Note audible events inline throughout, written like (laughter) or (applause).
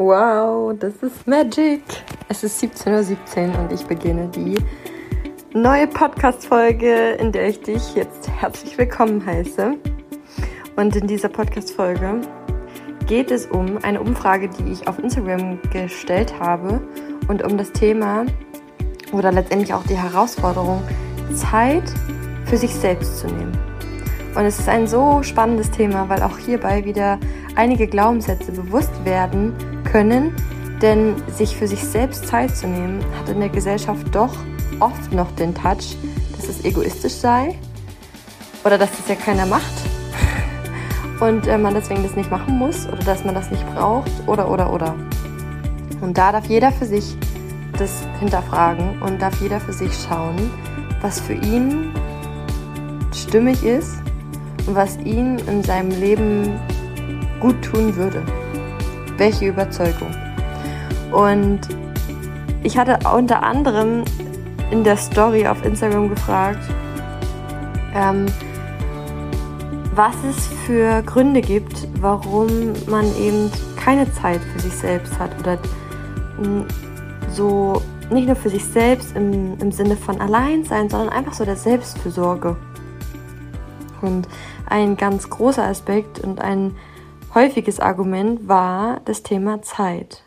Wow, das ist Magic. Es ist 17.17 Uhr und ich beginne die neue Podcast-Folge, in der ich dich jetzt herzlich willkommen heiße. Und in dieser Podcast-Folge geht es um eine Umfrage, die ich auf Instagram gestellt habe und um das Thema oder letztendlich auch die Herausforderung, Zeit für sich selbst zu nehmen. Und es ist ein so spannendes Thema, weil auch hierbei wieder einige Glaubenssätze bewusst werden können, denn sich für sich selbst Zeit zu nehmen, hat in der Gesellschaft doch oft noch den Touch, dass es egoistisch sei oder dass das ja keiner macht (laughs) und äh, man deswegen das nicht machen muss oder dass man das nicht braucht oder oder oder. Und da darf jeder für sich das hinterfragen und darf jeder für sich schauen, was für ihn stimmig ist und was ihn in seinem Leben gut tun würde welche Überzeugung. Und ich hatte unter anderem in der Story auf Instagram gefragt, ähm, was es für Gründe gibt, warum man eben keine Zeit für sich selbst hat oder hm, so nicht nur für sich selbst im, im Sinne von Alleinsein, sondern einfach so der Selbstfürsorge. Und ein ganz großer Aspekt und ein häufiges Argument war das Thema Zeit.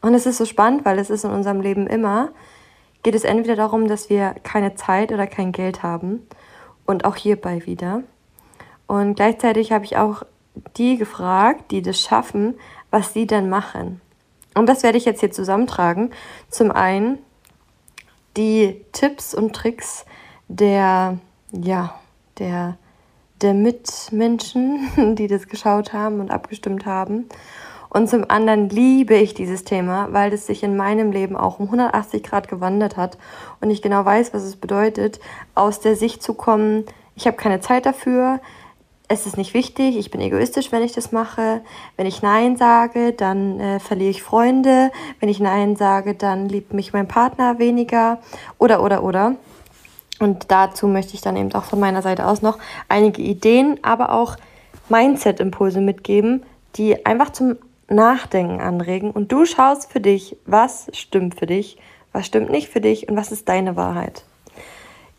Und es ist so spannend, weil es ist in unserem Leben immer, geht es entweder darum, dass wir keine Zeit oder kein Geld haben und auch hierbei wieder. Und gleichzeitig habe ich auch die gefragt, die das schaffen, was sie denn machen. Und das werde ich jetzt hier zusammentragen. Zum einen die Tipps und Tricks der, ja, der der Mitmenschen, (laughs) die das geschaut haben und abgestimmt haben. Und zum anderen liebe ich dieses Thema, weil es sich in meinem Leben auch um 180 Grad gewandert hat und ich genau weiß, was es bedeutet, aus der Sicht zu kommen, ich habe keine Zeit dafür, es ist nicht wichtig, ich bin egoistisch, wenn ich das mache. Wenn ich Nein sage, dann äh, verliere ich Freunde. Wenn ich Nein sage, dann liebt mich mein Partner weniger. Oder, oder, oder. Und dazu möchte ich dann eben auch von meiner Seite aus noch einige Ideen, aber auch Mindset-Impulse mitgeben, die einfach zum Nachdenken anregen. Und du schaust für dich, was stimmt für dich, was stimmt nicht für dich und was ist deine Wahrheit.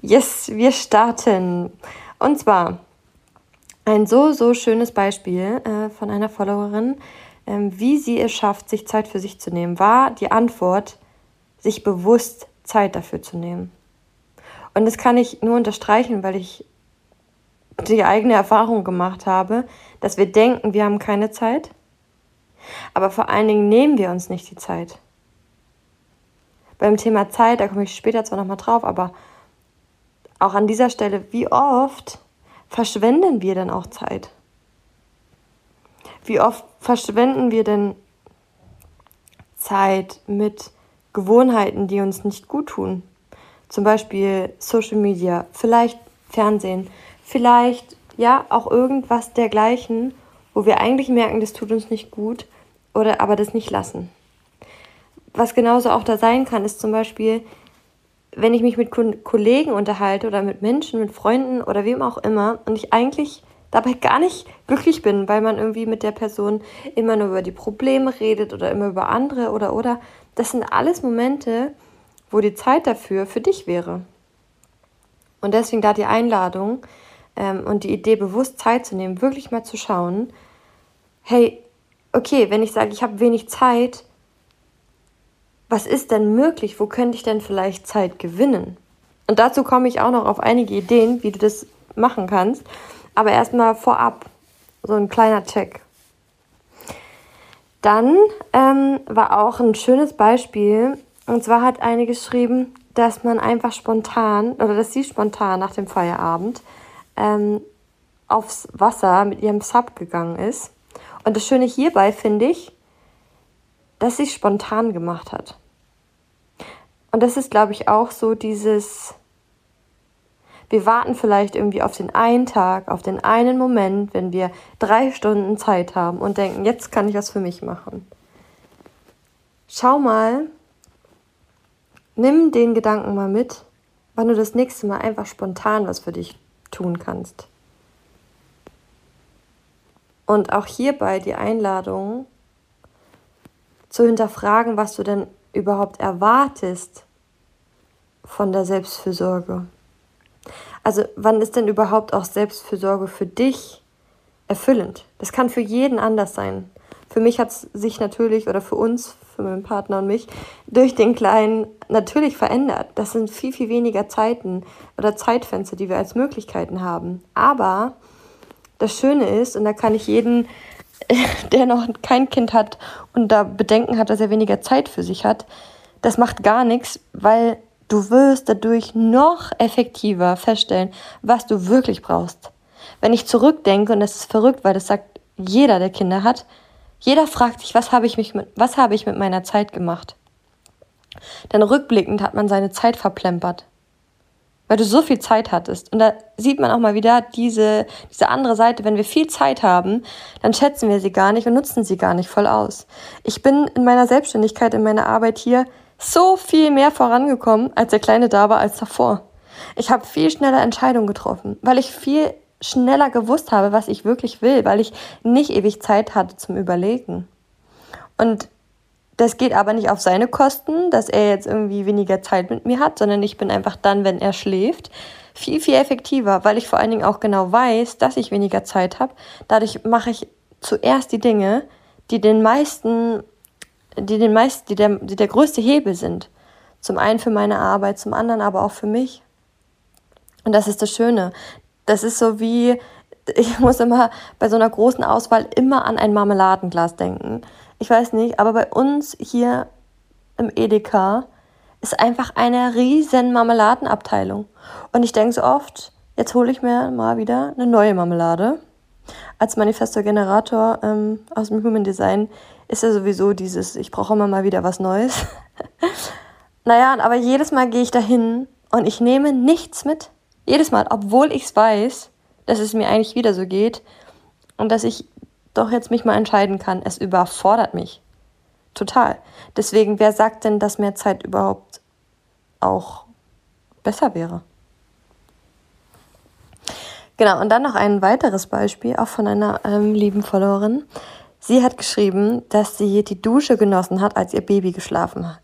Yes, wir starten. Und zwar ein so, so schönes Beispiel äh, von einer Followerin, äh, wie sie es schafft, sich Zeit für sich zu nehmen, war die Antwort, sich bewusst Zeit dafür zu nehmen. Und das kann ich nur unterstreichen, weil ich die eigene Erfahrung gemacht habe, dass wir denken, wir haben keine Zeit, aber vor allen Dingen nehmen wir uns nicht die Zeit. Beim Thema Zeit, da komme ich später zwar nochmal drauf, aber auch an dieser Stelle, wie oft verschwenden wir denn auch Zeit? Wie oft verschwenden wir denn Zeit mit Gewohnheiten, die uns nicht gut tun? Zum Beispiel Social Media, vielleicht Fernsehen, vielleicht ja auch irgendwas dergleichen, wo wir eigentlich merken, das tut uns nicht gut oder aber das nicht lassen. Was genauso auch da sein kann, ist zum Beispiel, wenn ich mich mit Kollegen unterhalte oder mit Menschen, mit Freunden oder wem auch immer und ich eigentlich dabei gar nicht glücklich bin, weil man irgendwie mit der Person immer nur über die Probleme redet oder immer über andere oder oder. Das sind alles Momente, wo die Zeit dafür für dich wäre. Und deswegen da die Einladung ähm, und die Idee, bewusst Zeit zu nehmen, wirklich mal zu schauen, hey, okay, wenn ich sage, ich habe wenig Zeit, was ist denn möglich? Wo könnte ich denn vielleicht Zeit gewinnen? Und dazu komme ich auch noch auf einige Ideen, wie du das machen kannst. Aber erstmal vorab so ein kleiner Check. Dann ähm, war auch ein schönes Beispiel und zwar hat eine geschrieben, dass man einfach spontan oder dass sie spontan nach dem Feierabend ähm, aufs Wasser mit ihrem Sub gegangen ist. Und das Schöne hierbei finde ich, dass sie spontan gemacht hat. Und das ist, glaube ich, auch so dieses, wir warten vielleicht irgendwie auf den einen Tag, auf den einen Moment, wenn wir drei Stunden Zeit haben und denken, jetzt kann ich was für mich machen. Schau mal, Nimm den Gedanken mal mit, wann du das nächste Mal einfach spontan was für dich tun kannst. Und auch hierbei die Einladung, zu hinterfragen, was du denn überhaupt erwartest von der Selbstfürsorge. Also wann ist denn überhaupt auch Selbstfürsorge für dich erfüllend? Das kann für jeden anders sein. Für mich hat es sich natürlich oder für uns, für meinen Partner und mich, durch den Kleinen natürlich verändert. Das sind viel, viel weniger Zeiten oder Zeitfenster, die wir als Möglichkeiten haben. Aber das Schöne ist, und da kann ich jeden, (laughs) der noch kein Kind hat und da Bedenken hat, dass er weniger Zeit für sich hat, das macht gar nichts, weil du wirst dadurch noch effektiver feststellen, was du wirklich brauchst. Wenn ich zurückdenke, und das ist verrückt, weil das sagt jeder, der Kinder hat, jeder fragt sich, was habe ich, mich mit, was habe ich mit meiner Zeit gemacht? Denn rückblickend hat man seine Zeit verplempert. Weil du so viel Zeit hattest. Und da sieht man auch mal wieder diese, diese andere Seite. Wenn wir viel Zeit haben, dann schätzen wir sie gar nicht und nutzen sie gar nicht voll aus. Ich bin in meiner Selbstständigkeit, in meiner Arbeit hier so viel mehr vorangekommen, als der Kleine da war, als davor. Ich habe viel schneller Entscheidungen getroffen, weil ich viel schneller gewusst habe, was ich wirklich will, weil ich nicht ewig Zeit hatte zum Überlegen. Und das geht aber nicht auf seine Kosten, dass er jetzt irgendwie weniger Zeit mit mir hat, sondern ich bin einfach dann, wenn er schläft, viel, viel effektiver, weil ich vor allen Dingen auch genau weiß, dass ich weniger Zeit habe. Dadurch mache ich zuerst die Dinge, die den meisten, die den meisten, die der, die der größte Hebel sind. Zum einen für meine Arbeit, zum anderen aber auch für mich. Und das ist das Schöne. Das ist so wie, (laughs) ich muss immer bei so einer großen Auswahl immer an ein Marmeladenglas denken. Ich weiß nicht, aber bei uns hier im Edeka ist einfach eine riesen Marmeladenabteilung. Und ich denke so oft, jetzt hole ich mir mal wieder eine neue Marmelade. Als Manifesto-Generator ähm, aus dem Human Design ist ja sowieso dieses, ich brauche immer mal wieder was Neues. (laughs) naja, aber jedes Mal gehe ich dahin und ich nehme nichts mit. Jedes Mal, obwohl ich es weiß, dass es mir eigentlich wieder so geht und dass ich doch jetzt mich mal entscheiden kann. Es überfordert mich. Total. Deswegen, wer sagt denn, dass mehr Zeit überhaupt auch besser wäre? Genau, und dann noch ein weiteres Beispiel, auch von einer ähm, lieben Followerin. Sie hat geschrieben, dass sie die Dusche genossen hat, als ihr Baby geschlafen hat.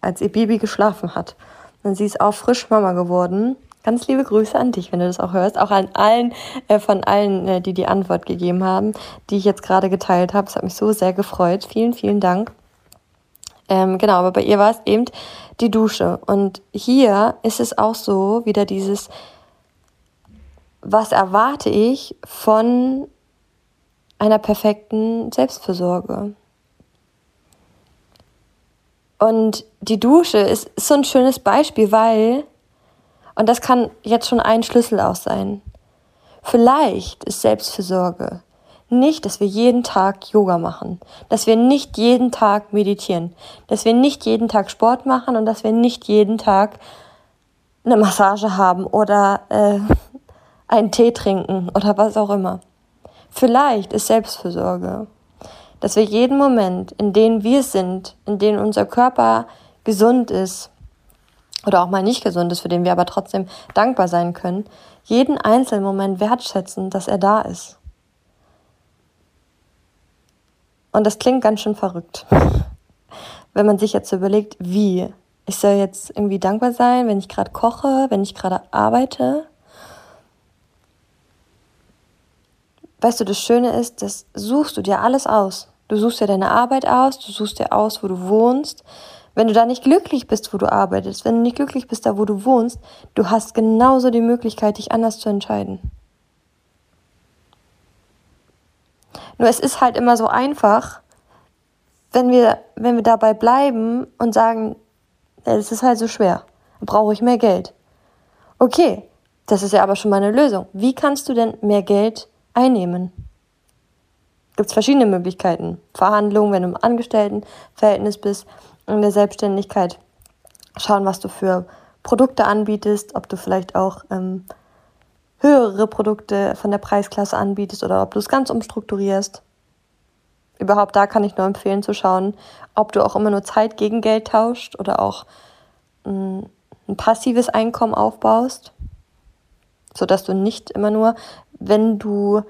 Als ihr Baby geschlafen hat. Und sie ist auch frisch Mama geworden Ganz liebe Grüße an dich, wenn du das auch hörst. Auch an allen, äh, von allen, äh, die die Antwort gegeben haben, die ich jetzt gerade geteilt habe. Es hat mich so sehr gefreut. Vielen, vielen Dank. Ähm, genau, aber bei ihr war es eben die Dusche. Und hier ist es auch so, wieder dieses, was erwarte ich von einer perfekten Selbstfürsorge? Und die Dusche ist so ein schönes Beispiel, weil und das kann jetzt schon ein Schlüssel auch sein. Vielleicht ist Selbstfürsorge nicht, dass wir jeden Tag Yoga machen, dass wir nicht jeden Tag meditieren, dass wir nicht jeden Tag Sport machen und dass wir nicht jeden Tag eine Massage haben oder äh, einen Tee trinken oder was auch immer. Vielleicht ist Selbstfürsorge, dass wir jeden Moment, in dem wir sind, in dem unser Körper gesund ist, oder auch mal nicht gesund ist, für den wir aber trotzdem dankbar sein können, jeden einzelnen Moment wertschätzen, dass er da ist. Und das klingt ganz schön verrückt, (laughs) wenn man sich jetzt überlegt, wie. Ich soll jetzt irgendwie dankbar sein, wenn ich gerade koche, wenn ich gerade arbeite. Weißt du, das Schöne ist, das suchst du dir alles aus. Du suchst dir deine Arbeit aus, du suchst dir aus, wo du wohnst, wenn du da nicht glücklich bist, wo du arbeitest, wenn du nicht glücklich bist, da wo du wohnst, du hast genauso die Möglichkeit, dich anders zu entscheiden. Nur es ist halt immer so einfach, wenn wir, wenn wir dabei bleiben und sagen, es ist halt so schwer, brauche ich mehr Geld. Okay, das ist ja aber schon mal eine Lösung. Wie kannst du denn mehr Geld einnehmen? Gibt es verschiedene Möglichkeiten. Verhandlungen, wenn du im Angestelltenverhältnis bist, in der Selbstständigkeit schauen, was du für Produkte anbietest, ob du vielleicht auch ähm, höhere Produkte von der Preisklasse anbietest oder ob du es ganz umstrukturierst. Überhaupt da kann ich nur empfehlen zu schauen, ob du auch immer nur Zeit gegen Geld tauscht oder auch ein, ein passives Einkommen aufbaust, sodass du nicht immer nur, wenn du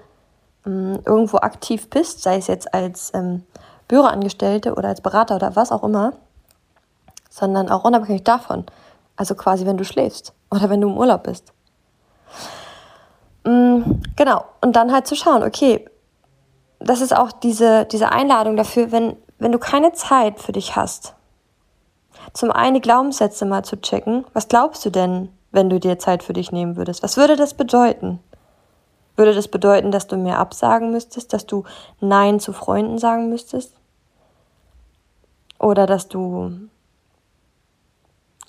ähm, irgendwo aktiv bist, sei es jetzt als ähm, Büroangestellte oder als Berater oder was auch immer, sondern auch unabhängig davon. Also quasi, wenn du schläfst oder wenn du im Urlaub bist. Mm, genau. Und dann halt zu schauen, okay, das ist auch diese, diese Einladung dafür, wenn, wenn du keine Zeit für dich hast, zum einen die Glaubenssätze mal zu checken. Was glaubst du denn, wenn du dir Zeit für dich nehmen würdest? Was würde das bedeuten? Würde das bedeuten, dass du mir absagen müsstest, dass du Nein zu Freunden sagen müsstest? Oder dass du,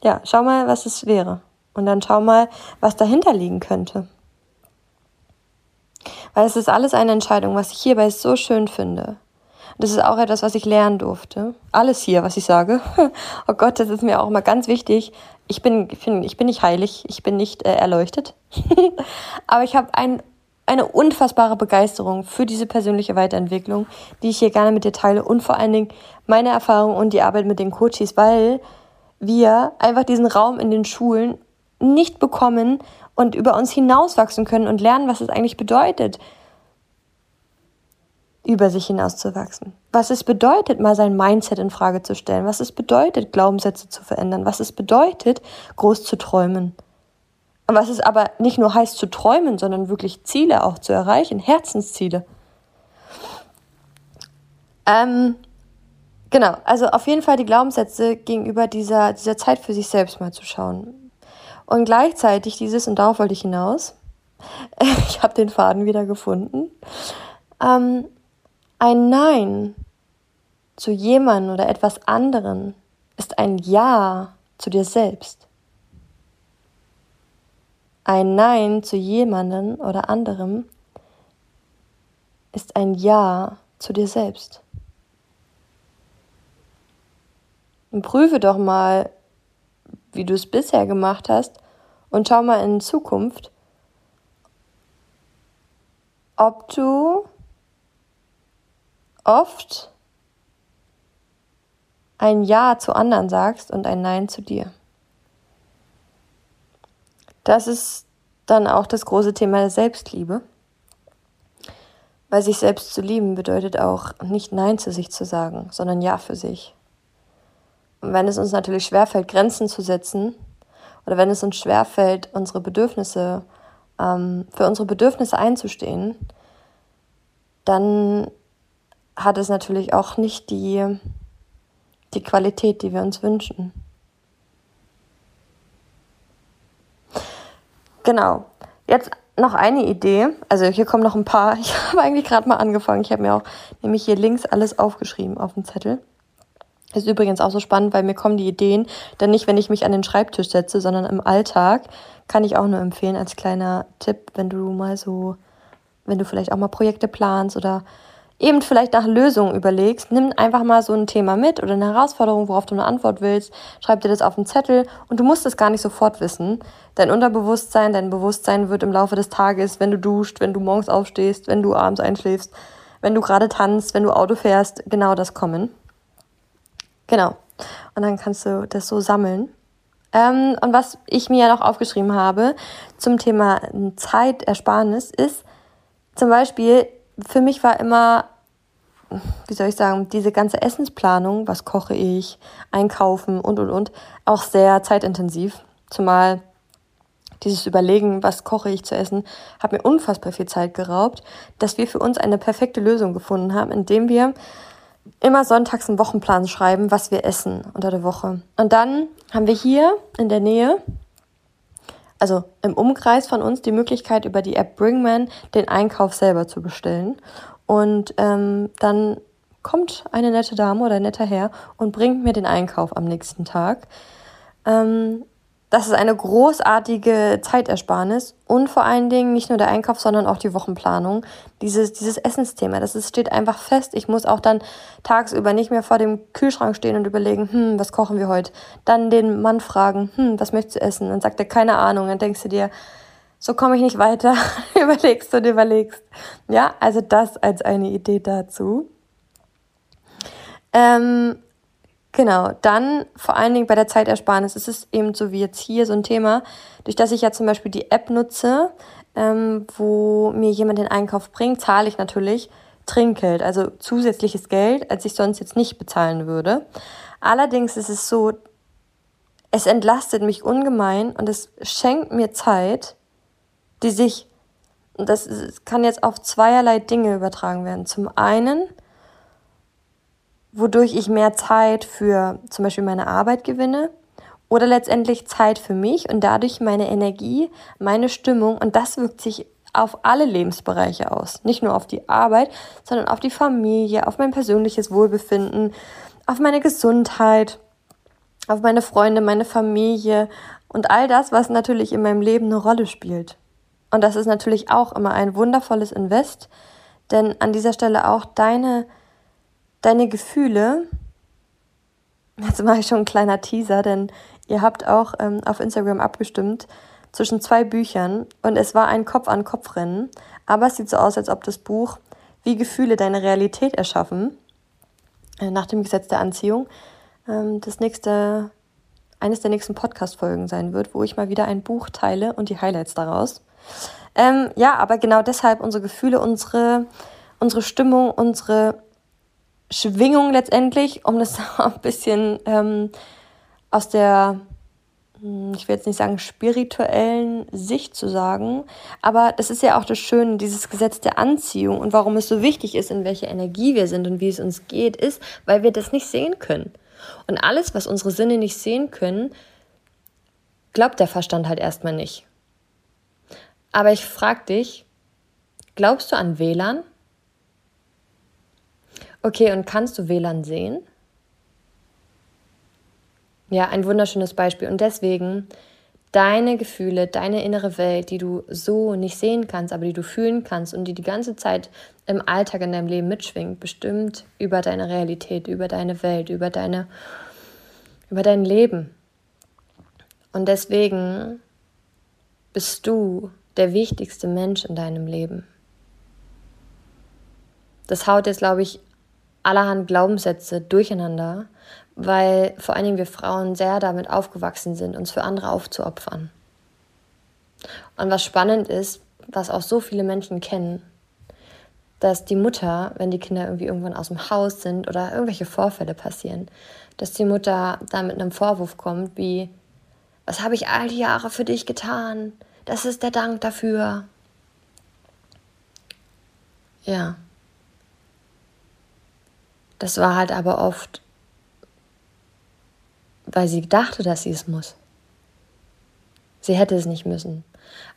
ja, schau mal, was es wäre. Und dann schau mal, was dahinter liegen könnte. Weil es ist alles eine Entscheidung, was ich hierbei so schön finde. Das ist auch etwas, was ich lernen durfte. Alles hier, was ich sage. (laughs) oh Gott, das ist mir auch immer ganz wichtig. Ich bin, ich bin, ich bin nicht heilig, ich bin nicht äh, erleuchtet. (laughs) Aber ich habe ein, eine unfassbare Begeisterung für diese persönliche Weiterentwicklung, die ich hier gerne mit dir teile und vor allen Dingen meine Erfahrung und die Arbeit mit den Coaches, weil wir einfach diesen Raum in den Schulen nicht bekommen und über uns hinauswachsen können und lernen, was es eigentlich bedeutet, über sich hinauszuwachsen. Was es bedeutet, mal sein Mindset in Frage zu stellen. Was es bedeutet, Glaubenssätze zu verändern. Was es bedeutet, groß zu träumen. Und was es aber nicht nur heißt zu träumen, sondern wirklich Ziele auch zu erreichen, Herzensziele. Ähm, genau, also auf jeden Fall die Glaubenssätze gegenüber dieser, dieser Zeit für sich selbst mal zu schauen. Und gleichzeitig dieses, und darauf wollte ich hinaus, (laughs) ich habe den Faden wieder gefunden, ähm, ein Nein zu jemandem oder etwas anderen ist ein Ja zu dir selbst. Ein Nein zu jemandem oder anderem ist ein Ja zu dir selbst. Und prüfe doch mal, wie du es bisher gemacht hast und schau mal in Zukunft, ob du oft ein Ja zu anderen sagst und ein Nein zu dir. Das ist dann auch das große Thema der Selbstliebe. Weil sich selbst zu lieben bedeutet auch nicht Nein zu sich zu sagen, sondern Ja für sich. Und wenn es uns natürlich schwerfällt, Grenzen zu setzen, oder wenn es uns schwerfällt, unsere Bedürfnisse, ähm, für unsere Bedürfnisse einzustehen, dann hat es natürlich auch nicht die, die Qualität, die wir uns wünschen. Genau. Jetzt noch eine Idee. Also hier kommen noch ein paar. (laughs) Ich habe eigentlich gerade mal angefangen. Ich habe mir auch nämlich hier links alles aufgeschrieben auf dem Zettel. Ist übrigens auch so spannend, weil mir kommen die Ideen dann nicht, wenn ich mich an den Schreibtisch setze, sondern im Alltag. Kann ich auch nur empfehlen als kleiner Tipp, wenn du mal so, wenn du vielleicht auch mal Projekte planst oder eben vielleicht nach Lösungen überlegst, nimm einfach mal so ein Thema mit oder eine Herausforderung, worauf du eine Antwort willst, schreib dir das auf den Zettel und du musst es gar nicht sofort wissen. Dein Unterbewusstsein, dein Bewusstsein wird im Laufe des Tages, wenn du duscht, wenn du morgens aufstehst, wenn du abends einschläfst, wenn du gerade tanzt, wenn du Auto fährst, genau das kommen. Genau. Und dann kannst du das so sammeln. Ähm, und was ich mir ja noch aufgeschrieben habe zum Thema Zeitersparnis ist zum Beispiel für mich war immer, wie soll ich sagen, diese ganze Essensplanung, was koche ich, einkaufen und und und, auch sehr zeitintensiv. Zumal dieses Überlegen, was koche ich zu essen, hat mir unfassbar viel Zeit geraubt, dass wir für uns eine perfekte Lösung gefunden haben, indem wir immer sonntags einen Wochenplan schreiben, was wir essen unter der Woche. Und dann haben wir hier in der Nähe also im Umkreis von uns die Möglichkeit, über die App Bringman den Einkauf selber zu bestellen. Und ähm, dann kommt eine nette Dame oder ein netter Herr und bringt mir den Einkauf am nächsten Tag. Ähm, das ist eine großartige Zeitersparnis und vor allen Dingen nicht nur der Einkauf, sondern auch die Wochenplanung. Dieses, dieses Essensthema, das ist, steht einfach fest. Ich muss auch dann tagsüber nicht mehr vor dem Kühlschrank stehen und überlegen, hm, was kochen wir heute? Dann den Mann fragen, hm, was möchtest du essen? Dann sagt er, keine Ahnung. Dann denkst du dir, so komme ich nicht weiter. (laughs) überlegst und überlegst. Ja, also das als eine Idee dazu. Ähm, Genau, dann vor allen Dingen bei der Zeitersparnis ist es eben so wie jetzt hier so ein Thema, durch das ich ja zum Beispiel die App nutze, ähm, wo mir jemand den Einkauf bringt, zahle ich natürlich Trinkgeld, also zusätzliches Geld, als ich sonst jetzt nicht bezahlen würde. Allerdings ist es so, es entlastet mich ungemein und es schenkt mir Zeit, die sich, das kann jetzt auf zweierlei Dinge übertragen werden. Zum einen, wodurch ich mehr Zeit für zum Beispiel meine Arbeit gewinne oder letztendlich Zeit für mich und dadurch meine Energie, meine Stimmung und das wirkt sich auf alle Lebensbereiche aus. Nicht nur auf die Arbeit, sondern auf die Familie, auf mein persönliches Wohlbefinden, auf meine Gesundheit, auf meine Freunde, meine Familie und all das, was natürlich in meinem Leben eine Rolle spielt. Und das ist natürlich auch immer ein wundervolles Invest, denn an dieser Stelle auch deine, deine Gefühle, jetzt mache ich schon ein kleiner Teaser, denn ihr habt auch ähm, auf Instagram abgestimmt zwischen zwei Büchern und es war ein Kopf-an-Kopf-Rennen, aber es sieht so aus, als ob das Buch Wie Gefühle deine Realität erschaffen, äh, nach dem Gesetz der Anziehung, ähm, das nächste, eines der nächsten Podcast-Folgen sein wird, wo ich mal wieder ein Buch teile und die Highlights daraus. Ähm, ja, aber genau deshalb unsere Gefühle, unsere, unsere Stimmung, unsere Schwingung letztendlich, um das (laughs) ein bisschen ähm, aus der, hm, ich will jetzt nicht sagen spirituellen Sicht zu sagen, aber das ist ja auch das Schöne, dieses Gesetz der Anziehung und warum es so wichtig ist, in welcher Energie wir sind und wie es uns geht, ist, weil wir das nicht sehen können. Und alles, was unsere Sinne nicht sehen können, glaubt der Verstand halt erstmal nicht. Aber ich frage dich, glaubst du an WLAN? Okay, und kannst du WLAN sehen? Ja, ein wunderschönes Beispiel. Und deswegen deine Gefühle, deine innere Welt, die du so nicht sehen kannst, aber die du fühlen kannst und die die ganze Zeit im Alltag in deinem Leben mitschwingt, bestimmt über deine Realität, über deine Welt, über deine über dein Leben. Und deswegen bist du der wichtigste Mensch in deinem Leben. Das haut jetzt, glaube ich, allerhand Glaubenssätze durcheinander, weil vor allen Dingen wir Frauen sehr damit aufgewachsen sind, uns für andere aufzuopfern. Und was spannend ist, was auch so viele Menschen kennen, dass die Mutter, wenn die Kinder irgendwie irgendwann aus dem Haus sind oder irgendwelche Vorfälle passieren, dass die Mutter da mit einem Vorwurf kommt wie, was habe ich all die Jahre für dich getan? Das ist der Dank dafür. Ja. Das war halt aber oft weil sie dachte, dass sie es muss. Sie hätte es nicht müssen.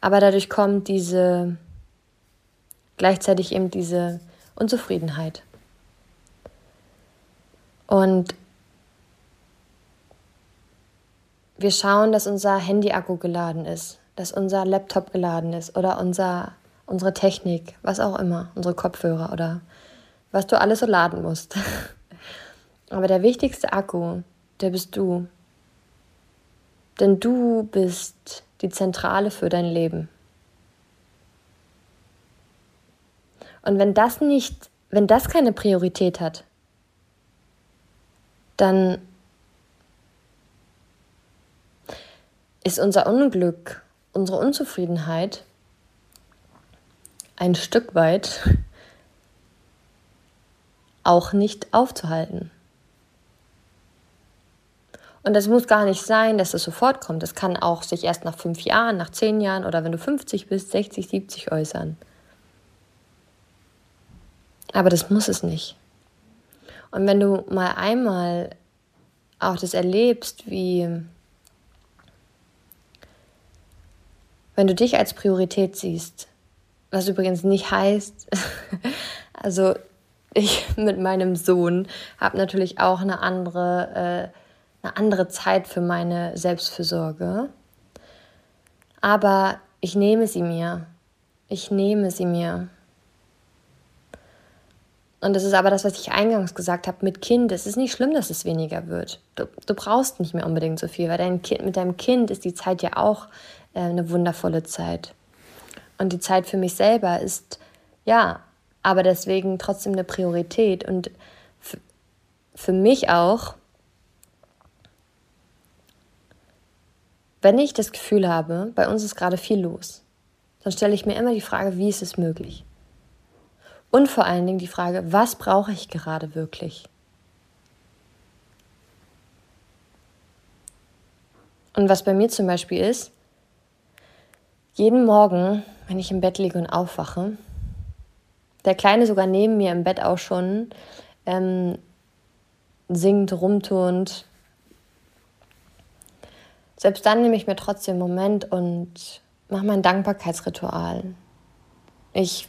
Aber dadurch kommt diese, gleichzeitig eben diese Unzufriedenheit. Und wir schauen, dass unser Handy-Akku geladen ist, dass unser Laptop geladen ist oder unser, unsere Technik, was auch immer, unsere Kopfhörer oder was du alles so laden musst. Aber der wichtigste Akku der bist du. Denn du bist die Zentrale für dein Leben. Und wenn das nicht, wenn das keine Priorität hat, dann ist unser Unglück, unsere Unzufriedenheit ein Stück weit auch nicht aufzuhalten. Und das muss gar nicht sein, dass es sofort kommt. Das kann auch sich erst nach fünf Jahren, nach zehn Jahren oder wenn du 50 bist, 60, 70 äußern. Aber das muss es nicht. Und wenn du mal einmal auch das erlebst, wie wenn du dich als Priorität siehst, was übrigens nicht heißt, (laughs) also ich (laughs) mit meinem Sohn habe natürlich auch eine andere äh, eine andere Zeit für meine Selbstfürsorge. Aber ich nehme sie mir. Ich nehme sie mir. Und das ist aber das, was ich eingangs gesagt habe mit Kind. Es ist nicht schlimm, dass es weniger wird. Du, du brauchst nicht mehr unbedingt so viel, weil dein kind, mit deinem Kind ist die Zeit ja auch äh, eine wundervolle Zeit. Und die Zeit für mich selber ist, ja, aber deswegen trotzdem eine Priorität. Und für mich auch, Wenn ich das Gefühl habe, bei uns ist gerade viel los, dann stelle ich mir immer die Frage, wie ist es möglich? Und vor allen Dingen die Frage, was brauche ich gerade wirklich? Und was bei mir zum Beispiel ist, jeden Morgen, wenn ich im Bett liege und aufwache, der Kleine sogar neben mir im Bett auch schon ähm, singt, rumturnt. Selbst dann nehme ich mir trotzdem einen Moment und mache mein Dankbarkeitsritual. Ich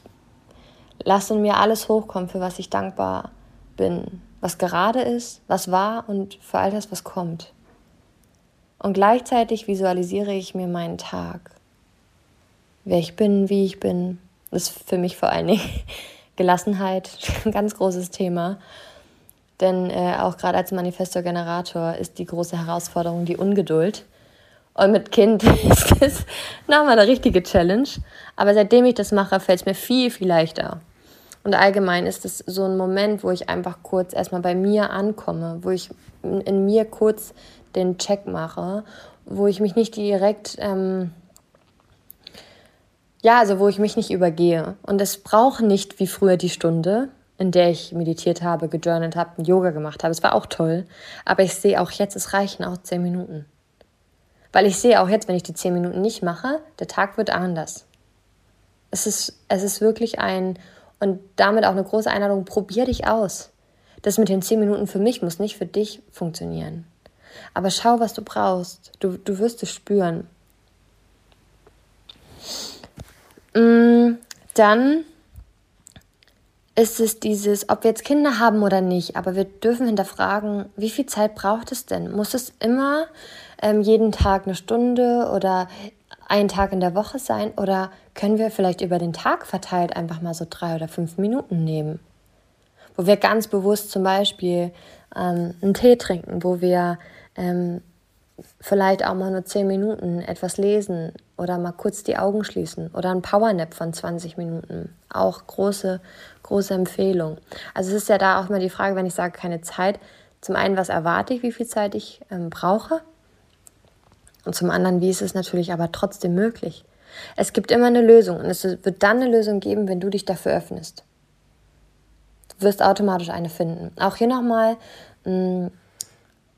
lasse in mir alles hochkommen, für was ich dankbar bin, was gerade ist, was war und für all das, was kommt. Und gleichzeitig visualisiere ich mir meinen Tag. Wer ich bin, wie ich bin. Das ist für mich vor allen Dingen (laughs) Gelassenheit ein (laughs) ganz großes Thema. Denn äh, auch gerade als Manifestor-Generator ist die große Herausforderung die Ungeduld. Und mit Kind (laughs) ist das nochmal eine richtige Challenge. Aber seitdem ich das mache, fällt es mir viel, viel leichter. Und allgemein ist es so ein Moment, wo ich einfach kurz erstmal bei mir ankomme, wo ich in, in mir kurz den Check mache, wo ich mich nicht direkt, ähm, ja, also wo ich mich nicht übergehe. Und es braucht nicht wie früher die Stunde, in der ich meditiert habe, gejournalt habe, Yoga gemacht habe. Es war auch toll. Aber ich sehe auch jetzt, es reichen auch zehn Minuten. Weil ich sehe auch jetzt, wenn ich die zehn Minuten nicht mache, der Tag wird anders. Es ist, es ist wirklich ein, und damit auch eine große Einladung, probier dich aus. Das mit den zehn Minuten für mich muss nicht für dich funktionieren. Aber schau, was du brauchst. Du, du wirst es spüren. Mm, dann ist es dieses, ob wir jetzt Kinder haben oder nicht, aber wir dürfen hinterfragen, wie viel Zeit braucht es denn? Muss es immer ähm, jeden Tag eine Stunde oder ein Tag in der Woche sein oder können wir vielleicht über den Tag verteilt einfach mal so drei oder fünf Minuten nehmen? Wo wir ganz bewusst zum Beispiel ähm, einen Tee trinken, wo wir ähm, vielleicht auch mal nur zehn Minuten etwas lesen oder mal kurz die Augen schließen oder ein Powernap von 20 Minuten. Auch große, große Empfehlung. Also es ist ja da auch mal die Frage, wenn ich sage keine Zeit, zum einen, was erwarte ich, wie viel Zeit ich ähm, brauche und zum anderen, wie ist es natürlich aber trotzdem möglich. Es gibt immer eine Lösung und es wird dann eine Lösung geben, wenn du dich dafür öffnest. Du wirst automatisch eine finden. Auch hier nochmal, mm,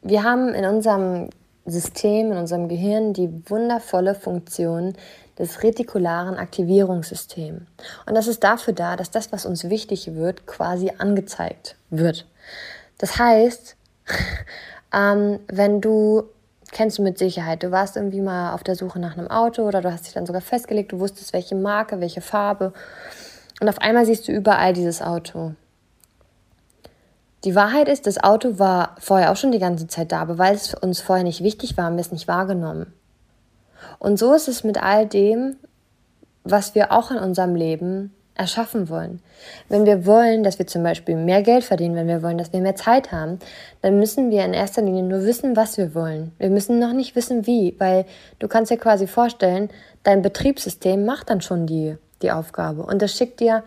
wir haben in unserem System, in unserem Gehirn die wundervolle Funktion des retikularen Aktivierungssystems. Und das ist dafür da, dass das, was uns wichtig wird, quasi angezeigt wird. Das heißt, (laughs) ähm, wenn du kennst du mit Sicherheit. Du warst irgendwie mal auf der Suche nach einem Auto oder du hast dich dann sogar festgelegt, du wusstest, welche Marke, welche Farbe. Und auf einmal siehst du überall dieses Auto. Die Wahrheit ist, das Auto war vorher auch schon die ganze Zeit da, aber weil es uns vorher nicht wichtig war, haben wir es nicht wahrgenommen. Und so ist es mit all dem, was wir auch in unserem Leben erschaffen wollen. Wenn wir wollen, dass wir zum Beispiel mehr Geld verdienen, wenn wir wollen, dass wir mehr Zeit haben, dann müssen wir in erster Linie nur wissen, was wir wollen. Wir müssen noch nicht wissen, wie, weil du kannst dir quasi vorstellen, dein Betriebssystem macht dann schon die, die Aufgabe und das schickt dir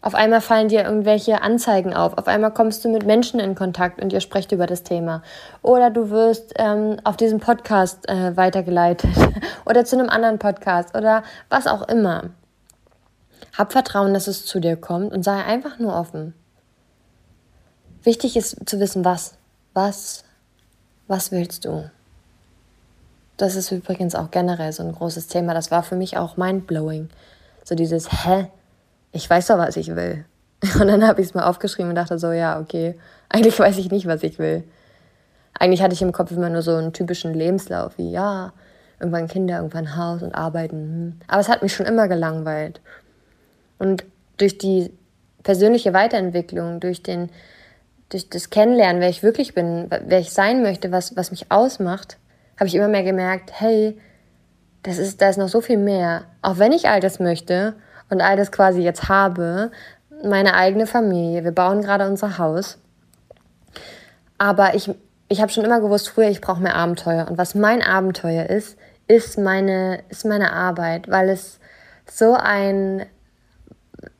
auf einmal fallen dir irgendwelche Anzeigen auf. Auf einmal kommst du mit Menschen in Kontakt und ihr sprecht über das Thema. Oder du wirst ähm, auf diesen Podcast äh, weitergeleitet (laughs) oder zu einem anderen Podcast oder was auch immer. Hab Vertrauen, dass es zu dir kommt und sei einfach nur offen. Wichtig ist zu wissen, was. Was, was willst du? Das ist übrigens auch generell so ein großes Thema. Das war für mich auch mindblowing. So dieses, hä? Ich weiß doch, was ich will. (laughs) Und dann habe ich es mal aufgeschrieben und dachte so, ja, okay, eigentlich weiß ich nicht, was ich will. Eigentlich hatte ich im Kopf immer nur so einen typischen Lebenslauf, wie ja, irgendwann Kinder, irgendwann Haus und arbeiten. Hm. Aber es hat mich schon immer gelangweilt. Und durch die persönliche Weiterentwicklung, durch, den, durch das Kennenlernen, wer ich wirklich bin, wer ich sein möchte, was, was mich ausmacht, habe ich immer mehr gemerkt, hey, das ist, da ist noch so viel mehr. Auch wenn ich all das möchte und all das quasi jetzt habe, meine eigene Familie, wir bauen gerade unser Haus. Aber ich, ich habe schon immer gewusst, früher, ich brauche mehr Abenteuer. Und was mein Abenteuer ist, ist meine, ist meine Arbeit, weil es so ein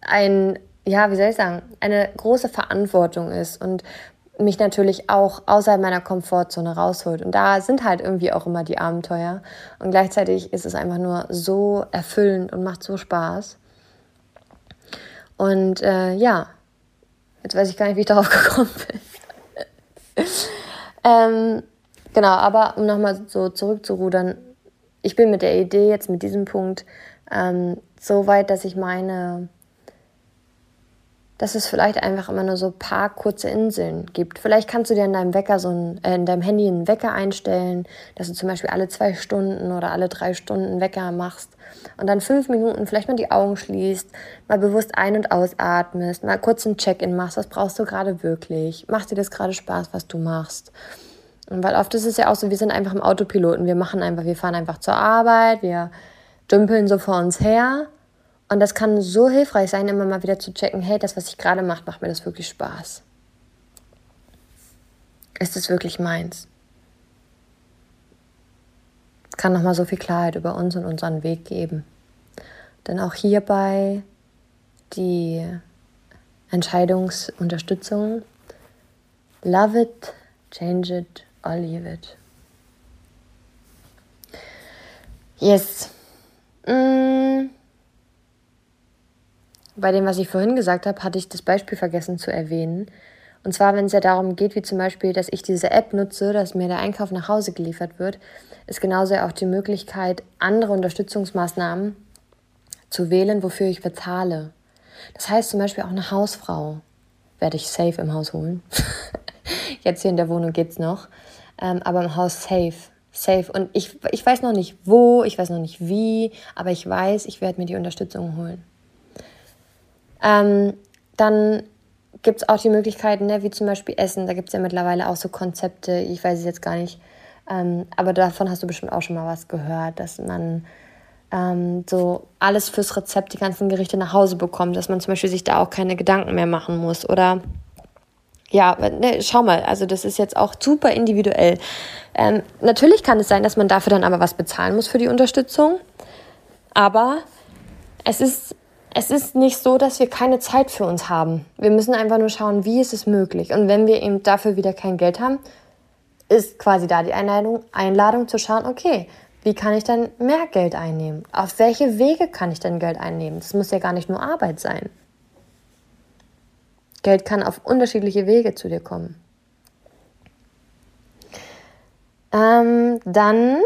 ein, ja, wie soll ich sagen, eine große Verantwortung ist und mich natürlich auch außerhalb meiner Komfortzone rausholt. Und da sind halt irgendwie auch immer die Abenteuer. Und gleichzeitig ist es einfach nur so erfüllend und macht so Spaß. Und äh, ja, jetzt weiß ich gar nicht, wie ich darauf (laughs) gekommen bin. ähm, genau, aber um nochmal so zurückzurudern, ich bin mit der Idee jetzt mit diesem Punkt ähm, so weit, dass ich meine, dass es vielleicht einfach immer nur so ein paar kurze Inseln gibt. Vielleicht kannst du dir in deinem Wecker so ein, äh, in deinem Handy einen Wecker einstellen, dass du zum Beispiel alle zwei Stunden oder alle drei Stunden Wecker machst und dann fünf Minuten vielleicht mal die Augen schließt, mal bewusst ein- und ausatmest, mal kurz ein Check-in machst, was brauchst du gerade wirklich? Macht dir das gerade Spaß, was du machst? Und weil oft ist es ja auch so, wir sind einfach im Autopiloten, wir machen einfach, wir fahren einfach zur Arbeit, wir dümpeln so vor uns her und das kann so hilfreich sein, immer mal wieder zu checken, hey, das, was ich gerade mache, macht mir das wirklich Spaß? Ist es wirklich meins? Kann nochmal so viel Klarheit über uns und unseren Weg geben. Denn auch hierbei die Entscheidungsunterstützung. Love it, change it or leave it. Yes. Mm bei dem, was ich vorhin gesagt habe, hatte ich das Beispiel vergessen zu erwähnen. Und zwar, wenn es ja darum geht, wie zum Beispiel, dass ich diese App nutze, dass mir der Einkauf nach Hause geliefert wird, ist genauso auch die Möglichkeit, andere Unterstützungsmaßnahmen zu wählen, wofür ich bezahle. Das heißt zum Beispiel auch eine Hausfrau werde ich safe im Haus holen. (laughs) Jetzt hier in der Wohnung geht es noch, ähm, aber im Haus safe. Safe. Und ich, ich weiß noch nicht wo, ich weiß noch nicht wie, aber ich weiß, ich werde mir die Unterstützung holen. Ähm, dann gibt es auch die Möglichkeiten, ne, wie zum Beispiel Essen. Da gibt es ja mittlerweile auch so Konzepte, ich weiß es jetzt gar nicht, ähm, aber davon hast du bestimmt auch schon mal was gehört, dass man ähm, so alles fürs Rezept, die ganzen Gerichte nach Hause bekommt, dass man zum Beispiel sich da auch keine Gedanken mehr machen muss. Oder ja, ne, schau mal, also das ist jetzt auch super individuell. Ähm, natürlich kann es sein, dass man dafür dann aber was bezahlen muss für die Unterstützung, aber es ist es ist nicht so, dass wir keine Zeit für uns haben. Wir müssen einfach nur schauen, wie ist es möglich. Und wenn wir eben dafür wieder kein Geld haben, ist quasi da die Einladung, Einladung zu schauen, okay, wie kann ich dann mehr Geld einnehmen? Auf welche Wege kann ich denn Geld einnehmen? Das muss ja gar nicht nur Arbeit sein. Geld kann auf unterschiedliche Wege zu dir kommen. Ähm, dann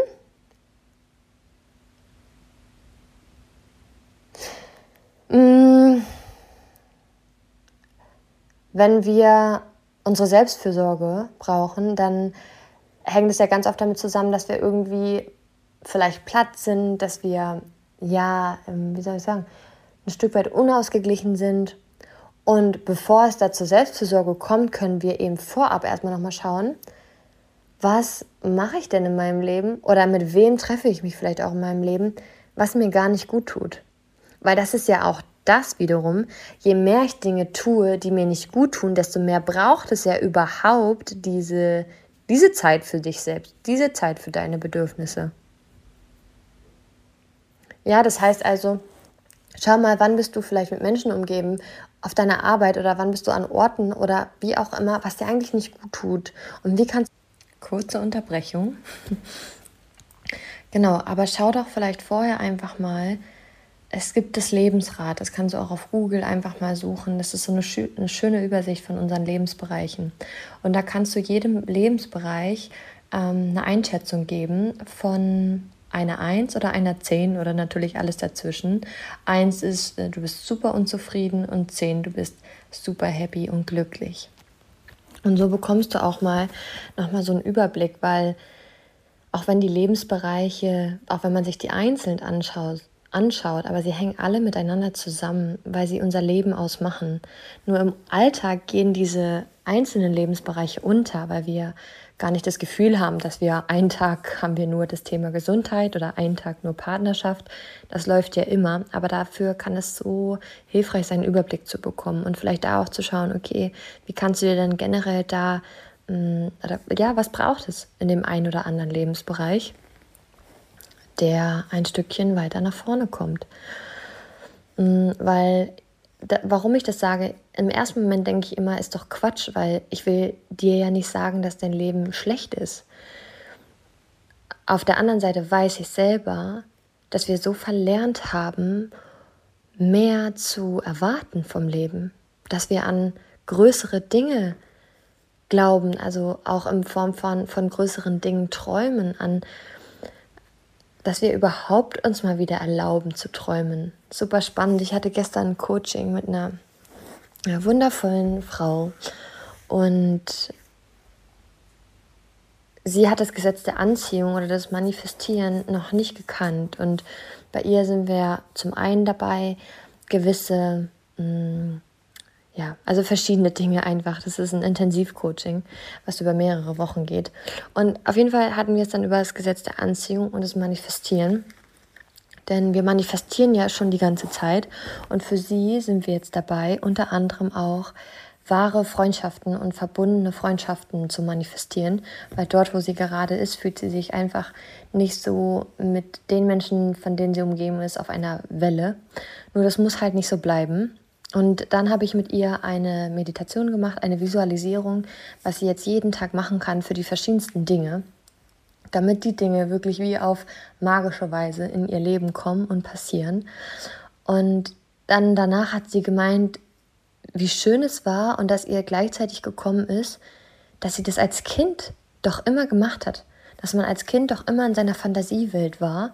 Wenn wir unsere Selbstfürsorge brauchen, dann hängt es ja ganz oft damit zusammen, dass wir irgendwie vielleicht platt sind, dass wir, ja, ähm, wie soll ich sagen, ein Stück weit unausgeglichen sind. Und bevor es da zur Selbstfürsorge kommt, können wir eben vorab erstmal nochmal schauen, was mache ich denn in meinem Leben oder mit wem treffe ich mich vielleicht auch in meinem Leben, was mir gar nicht gut tut. Weil das ist ja auch das wiederum, je mehr ich Dinge tue, die mir nicht gut tun, desto mehr braucht es ja überhaupt diese, diese Zeit für dich selbst, diese Zeit für deine Bedürfnisse. Ja, das heißt also, schau mal, wann bist du vielleicht mit Menschen umgeben auf deiner Arbeit oder wann bist du an Orten oder wie auch immer, was dir eigentlich nicht gut tut und wie kannst kurze Unterbrechung. (laughs) genau, aber schau doch vielleicht vorher einfach mal, es gibt das Lebensrad, das kannst du auch auf Google einfach mal suchen. Das ist so eine, eine schöne Übersicht von unseren Lebensbereichen. Und da kannst du jedem Lebensbereich ähm, eine Einschätzung geben von einer 1 oder einer 10 oder natürlich alles dazwischen. 1 ist, äh, du bist super unzufrieden und 10, du bist super happy und glücklich. Und so bekommst du auch mal nochmal so einen Überblick, weil auch wenn die Lebensbereiche, auch wenn man sich die einzeln anschaut, anschaut, aber sie hängen alle miteinander zusammen, weil sie unser Leben ausmachen. Nur im Alltag gehen diese einzelnen Lebensbereiche unter, weil wir gar nicht das Gefühl haben, dass wir einen Tag haben wir nur das Thema Gesundheit oder einen Tag nur Partnerschaft. Das läuft ja immer, aber dafür kann es so hilfreich sein, einen Überblick zu bekommen und vielleicht da auch zu schauen, okay, wie kannst du dir dann generell da, mm, oder, ja, was braucht es in dem einen oder anderen Lebensbereich? Der ein Stückchen weiter nach vorne kommt. Mm, weil, da, warum ich das sage, im ersten Moment denke ich immer, ist doch Quatsch, weil ich will dir ja nicht sagen, dass dein Leben schlecht ist. Auf der anderen Seite weiß ich selber, dass wir so verlernt haben, mehr zu erwarten vom Leben, dass wir an größere Dinge glauben, also auch in Form von, von größeren Dingen träumen, an dass wir überhaupt uns mal wieder erlauben zu träumen. Super spannend. Ich hatte gestern ein Coaching mit einer, einer wundervollen Frau und sie hat das Gesetz der Anziehung oder das Manifestieren noch nicht gekannt. Und bei ihr sind wir zum einen dabei, gewisse, mh, mm, ja, also verschiedene Dinge einfach. Das ist ein Intensivcoaching, was über mehrere Wochen geht. Und auf jeden Fall hatten wir es dann über das Gesetz der Anziehung und das Manifestieren. Denn wir manifestieren ja schon die ganze Zeit. Und für sie sind wir jetzt dabei, unter anderem auch wahre Freundschaften und verbundene Freundschaften zu manifestieren, weil dort, wo sie gerade ist, fühlt sie sich einfach nicht so mit den Menschen, von denen sie umgeben ist, auf einer Welle. Nur das muss halt nicht so bleiben. Und dann habe ich mit ihr eine Meditation gemacht, eine Visualisierung, was sie jetzt jeden Tag machen kann für die verschiedensten Dinge, damit die Dinge wirklich wie auf magische Weise in ihr Leben kommen und passieren. Und dann danach hat sie gemeint, wie schön es war und dass ihr gleichzeitig gekommen ist, dass sie das als Kind doch immer gemacht hat. Dass man als Kind doch immer in seiner Fantasiewelt war.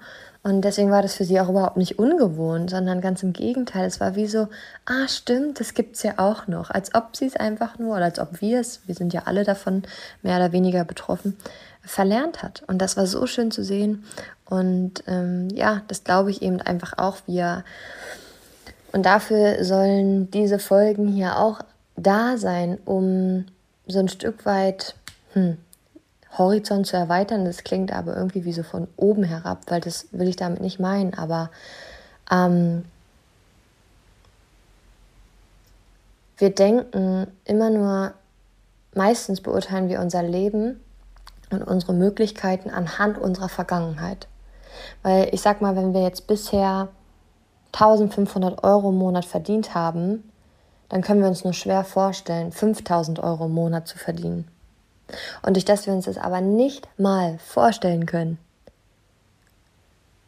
Und deswegen war das für sie auch überhaupt nicht ungewohnt, sondern ganz im Gegenteil. Es war wie so, ah, stimmt, das gibt es ja auch noch. Als ob sie es einfach nur, oder als ob wir es, wir sind ja alle davon mehr oder weniger betroffen, verlernt hat. Und das war so schön zu sehen. Und ähm, ja, das glaube ich eben einfach auch, wir und dafür sollen diese Folgen hier auch da sein, um so ein Stück weit hm, Horizont zu erweitern. Das klingt aber irgendwie wie so von oben herab, weil das will ich damit nicht meinen. Aber ähm, wir denken immer nur, meistens beurteilen wir unser Leben und unsere Möglichkeiten anhand unserer Vergangenheit. Weil ich sag mal, wenn wir jetzt bisher 1500 Euro im Monat verdient haben, dann können wir uns nur schwer vorstellen, 5000 Euro im Monat zu verdienen. Und durch das wir uns das aber nicht mal vorstellen können,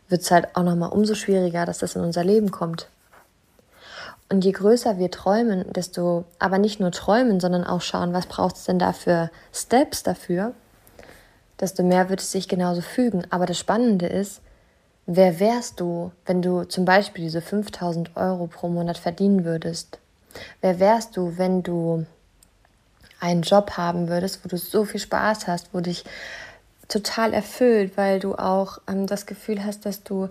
wird es halt auch nochmal umso schwieriger, dass das in unser Leben kommt. Und je größer wir träumen, desto, aber nicht nur träumen, sondern auch schauen, was braucht es denn da für Steps dafür, desto mehr wird es sich genauso fügen. Aber das Spannende ist, Wer wärst du, wenn du zum Beispiel diese 5000 Euro pro Monat verdienen würdest? Wer wärst du, wenn du einen Job haben würdest, wo du so viel Spaß hast, wo dich total erfüllt, weil du auch ähm, das Gefühl hast, dass du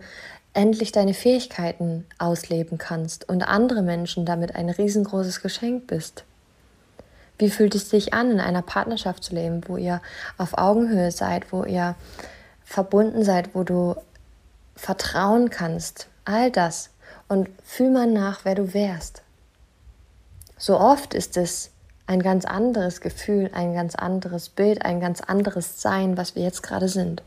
endlich deine Fähigkeiten ausleben kannst und andere Menschen damit ein riesengroßes Geschenk bist? Wie fühlt es sich an, in einer Partnerschaft zu leben, wo ihr auf Augenhöhe seid, wo ihr verbunden seid, wo du vertrauen kannst, all das. Und fühl mal nach, wer du wärst. So oft ist es ein ganz anderes Gefühl, ein ganz anderes Bild, ein ganz anderes Sein, was wir jetzt gerade sind.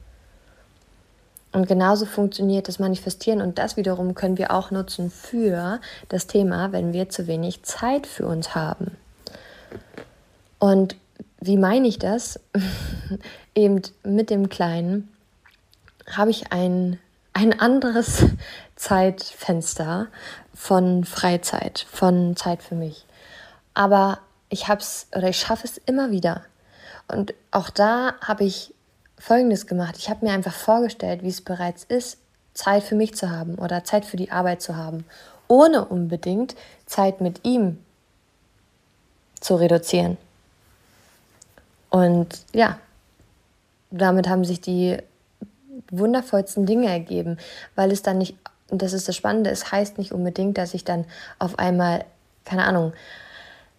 Und genauso funktioniert das Manifestieren und das wiederum können wir auch nutzen für das Thema, wenn wir zu wenig Zeit für uns haben. Und wie meine ich das? (laughs) Eben mit dem Kleinen habe ich ein ein anderes Zeitfenster von Freizeit, von Zeit für mich. Aber ich hab's oder ich schaffe es immer wieder. Und auch da habe ich Folgendes gemacht. Ich habe mir einfach vorgestellt, wie es bereits ist, Zeit für mich zu haben oder Zeit für die Arbeit zu haben, ohne unbedingt Zeit mit ihm zu reduzieren. Und ja, damit haben sich die wundervollsten Dinge ergeben, weil es dann nicht, und das ist das Spannende, es heißt nicht unbedingt, dass ich dann auf einmal, keine Ahnung,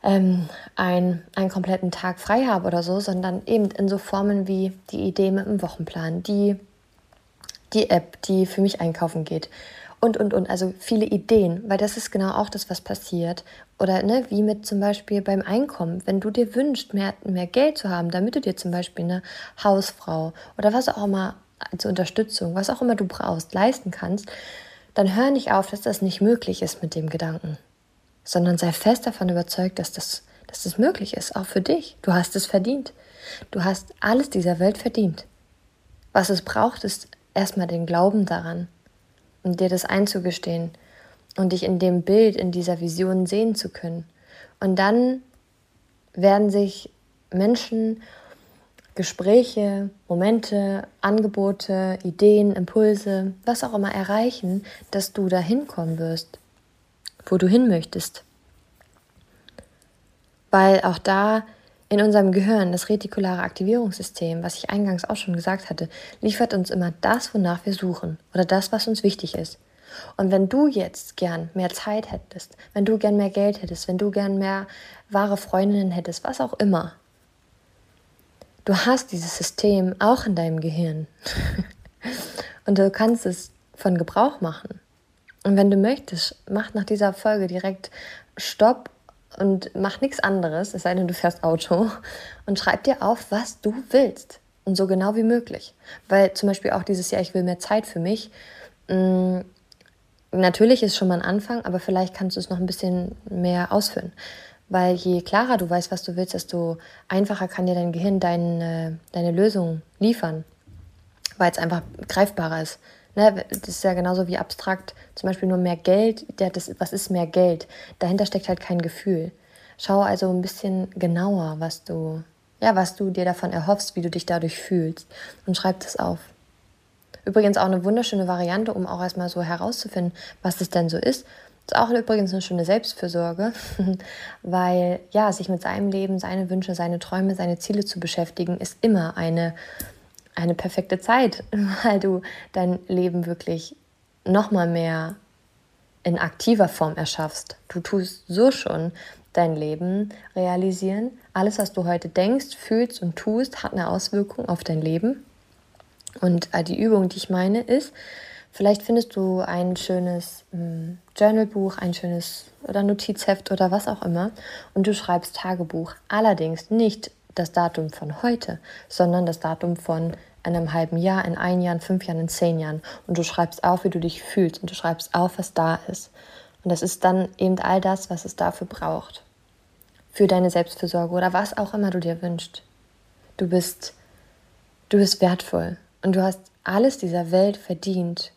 ähm, ein, einen kompletten Tag frei habe oder so, sondern eben in so Formen wie die Idee mit dem Wochenplan, die, die App, die für mich einkaufen geht und, und, und. Also viele Ideen, weil das ist genau auch das, was passiert. Oder ne, wie mit zum Beispiel beim Einkommen. Wenn du dir wünschst, mehr, mehr Geld zu haben, damit du dir zum Beispiel eine Hausfrau oder was auch immer als Unterstützung, was auch immer du brauchst, leisten kannst, dann hör nicht auf, dass das nicht möglich ist mit dem Gedanken, sondern sei fest davon überzeugt, dass das, dass das möglich ist, auch für dich. Du hast es verdient. Du hast alles dieser Welt verdient. Was es braucht, ist erstmal den Glauben daran und dir das einzugestehen und dich in dem Bild, in dieser Vision sehen zu können. Und dann werden sich Menschen, Gespräche, Momente, Angebote, Ideen, Impulse, was auch immer erreichen, dass du dahin kommen wirst, wo du hin möchtest. Weil auch da in unserem Gehirn, das retikulare Aktivierungssystem, was ich eingangs auch schon gesagt hatte, liefert uns immer das, wonach wir suchen oder das, was uns wichtig ist. Und wenn du jetzt gern mehr Zeit hättest, wenn du gern mehr Geld hättest, wenn du gern mehr wahre Freundinnen hättest, was auch immer, du hast dieses System auch in deinem Gehirn. (laughs) und du kannst es von Gebrauch machen. Und wenn du möchtest, mach nach dieser Folge direkt Stopp und mach nichts anderes, es sei denn, du fährst Auto, und schreib dir auf, was du willst. Und so genau wie möglich. Weil zum Beispiel auch dieses Jahr, ich will mehr Zeit für mich. Mm, natürlich ist schon mal ein Anfang, aber vielleicht kannst du es noch ein bisschen mehr ausführen. Weil je klarer du weißt, was du willst, desto einfacher kann dir dein Gehirn deine, deine Lösung liefern. Weil es einfach greifbarer ist. Ne, das ist ja genauso wie abstrakt. Zum Beispiel nur mehr Geld. Der, das, was ist mehr Geld? Dahinter steckt halt kein Gefühl. Schau also ein bisschen genauer, was du, ja, was du dir davon erhoffst, wie du dich dadurch fühlst. Und schreib das auf. Übrigens auch eine wunderschöne Variante, um auch erstmal so herauszufinden, was es denn so ist. Ist auch übrigens eine schöne Selbstfürsorge, (laughs) weil ja, sich mit seinem Leben, seine Wünsche, seine Träume, seine Ziele zu beschäftigen, ist immer eine, eine perfekte Zeit, (laughs) weil du dein Leben wirklich nochmal mehr in aktiver Form erschaffst. Du tust so schon dein Leben realisieren. Alles, was du heute denkst, fühlst und tust, hat eine Auswirkung auf dein Leben. Und äh, die Übung, die ich meine, ist, vielleicht findest du ein schönes ähm, Journalbuch, ein schönes oder Notizheft oder was auch immer und du schreibst Tagebuch. Allerdings nicht das Datum von heute, sondern das Datum von einem halben Jahr, in ein Jahr, in fünf Jahren, in zehn Jahren. Und du schreibst auf, wie du dich fühlst und du schreibst auf, was da ist. Und das ist dann eben all das, was es dafür braucht. Für deine Selbstfürsorge oder was auch immer du dir wünschst. Du bist, du bist wertvoll. Und du hast alles dieser Welt verdient.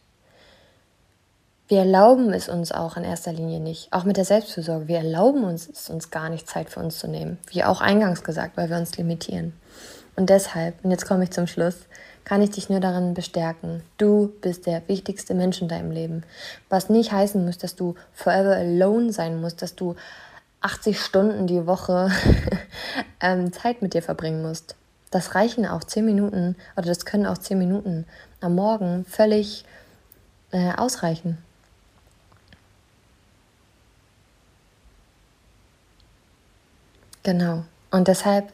Wir erlauben es uns auch in erster Linie nicht, auch mit der Selbstfürsorge. Wir erlauben uns es uns gar nicht, Zeit für uns zu nehmen. Wie auch eingangs gesagt, weil wir uns limitieren. Und deshalb, und jetzt komme ich zum Schluss, kann ich dich nur daran bestärken. Du bist der wichtigste Mensch in deinem Leben. Was nicht heißen muss, dass du forever alone sein musst, dass du 80 Stunden die Woche (laughs) ähm, Zeit mit dir verbringen musst das reichen auch zehn Minuten oder das können auch zehn Minuten am Morgen völlig äh, ausreichen. Genau. Und deshalb,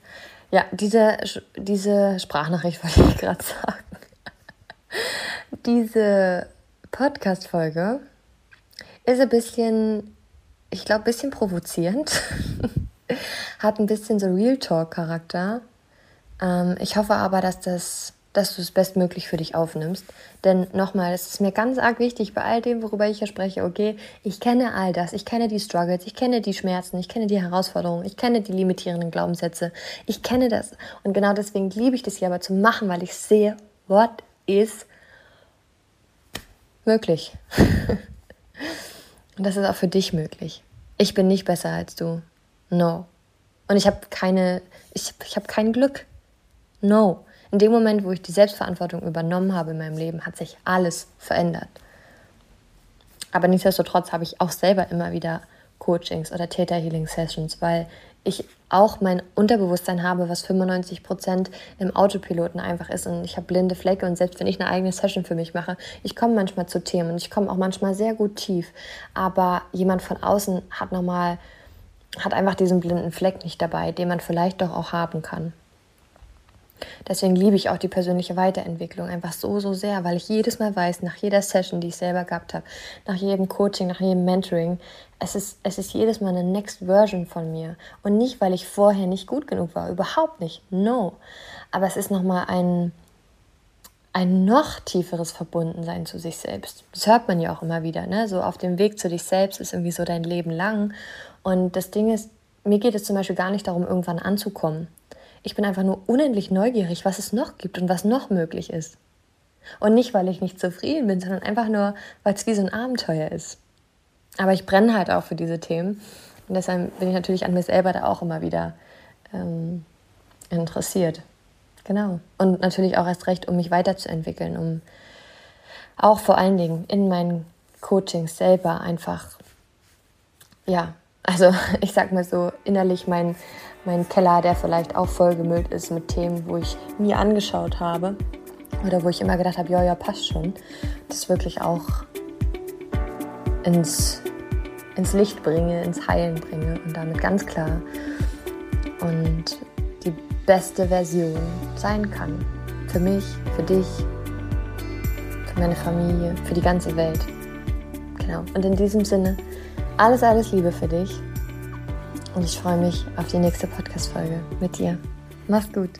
ja, diese, diese Sprachnachricht (laughs) wollte ich gerade sagen. diese Podcast-Folge ist ein bisschen, ich glaube, ein bisschen provozierend. (laughs) Hat ein bisschen so Real Talk-Charakter. Ähm, ich hoffe aber, dass das dass du es bestmöglich für dich aufnimmst. Denn nochmal, es ist mir ganz arg wichtig bei all dem, worüber ich hier spreche, okay, ich kenne all das, ich kenne die Struggles, ich kenne die Schmerzen, ich kenne die Herausforderungen, ich kenne die limitierenden Glaubenssätze, ich kenne das. Und genau deswegen liebe ich das hier aber zu machen, weil ich sehe, what is möglich. (laughs) Und das ist auch für dich möglich. Ich bin nicht besser als du. No. Und ich habe keine, ich, ich habe kein Glück. No. In dem Moment, wo ich die Selbstverantwortung übernommen habe in meinem Leben, hat sich alles verändert. Aber nichtsdestotrotz habe ich auch selber immer wieder Coachings oder Theta Healing Sessions, weil ich auch mein Unterbewusstsein habe, was 95 Prozent im Autopiloten einfach ist und ich habe blinde Flecke und selbst wenn ich eine eigene Session für mich mache, ich komme manchmal zu Themen und ich komme auch manchmal sehr gut tief, aber jemand von außen hat nochmal, hat einfach diesen blinden Fleck nicht dabei, den man vielleicht doch auch haben kann. Deswegen liebe ich auch die persönliche Weiterentwicklung einfach so, so sehr, weil ich jedes Mal weiß, nach jeder Session, die ich selber gehabt habe, nach jedem Coaching, nach jedem Mentoring, es ist, es ist jedes Mal eine Next Version von mir. Und nicht, weil ich vorher nicht gut genug war, überhaupt nicht, no. Aber es ist nochmal ein, ein noch tieferes Verbundensein zu sich selbst. Das hört man ja auch immer wieder, ne? So auf dem Weg zu dich selbst ist irgendwie so dein Leben lang. Und das Ding ist, mir geht es zum Beispiel gar nicht darum, irgendwann anzukommen. Ich bin einfach nur unendlich neugierig, was es noch gibt und was noch möglich ist. Und nicht, weil ich nicht zufrieden bin, sondern einfach nur, weil es wie so ein Abenteuer ist. Aber ich brenne halt auch für diese Themen. Und deshalb bin ich natürlich an mir selber da auch immer wieder ähm, interessiert. Genau. Und natürlich auch erst recht, um mich weiterzuentwickeln, um auch vor allen Dingen in meinen Coachings selber einfach, ja, also (laughs) ich sag mal so, innerlich mein, mein Keller, der vielleicht auch vollgemüllt ist mit Themen, wo ich mir angeschaut habe oder wo ich immer gedacht habe, ja, ja, passt schon, das wirklich auch ins, ins Licht bringe, ins Heilen bringe und damit ganz klar und die beste Version sein kann. Für mich, für dich, für meine Familie, für die ganze Welt. Genau. Und in diesem Sinne, alles, alles Liebe für dich. Und ich freue mich auf die nächste Podcast-Folge mit dir. Mach's gut.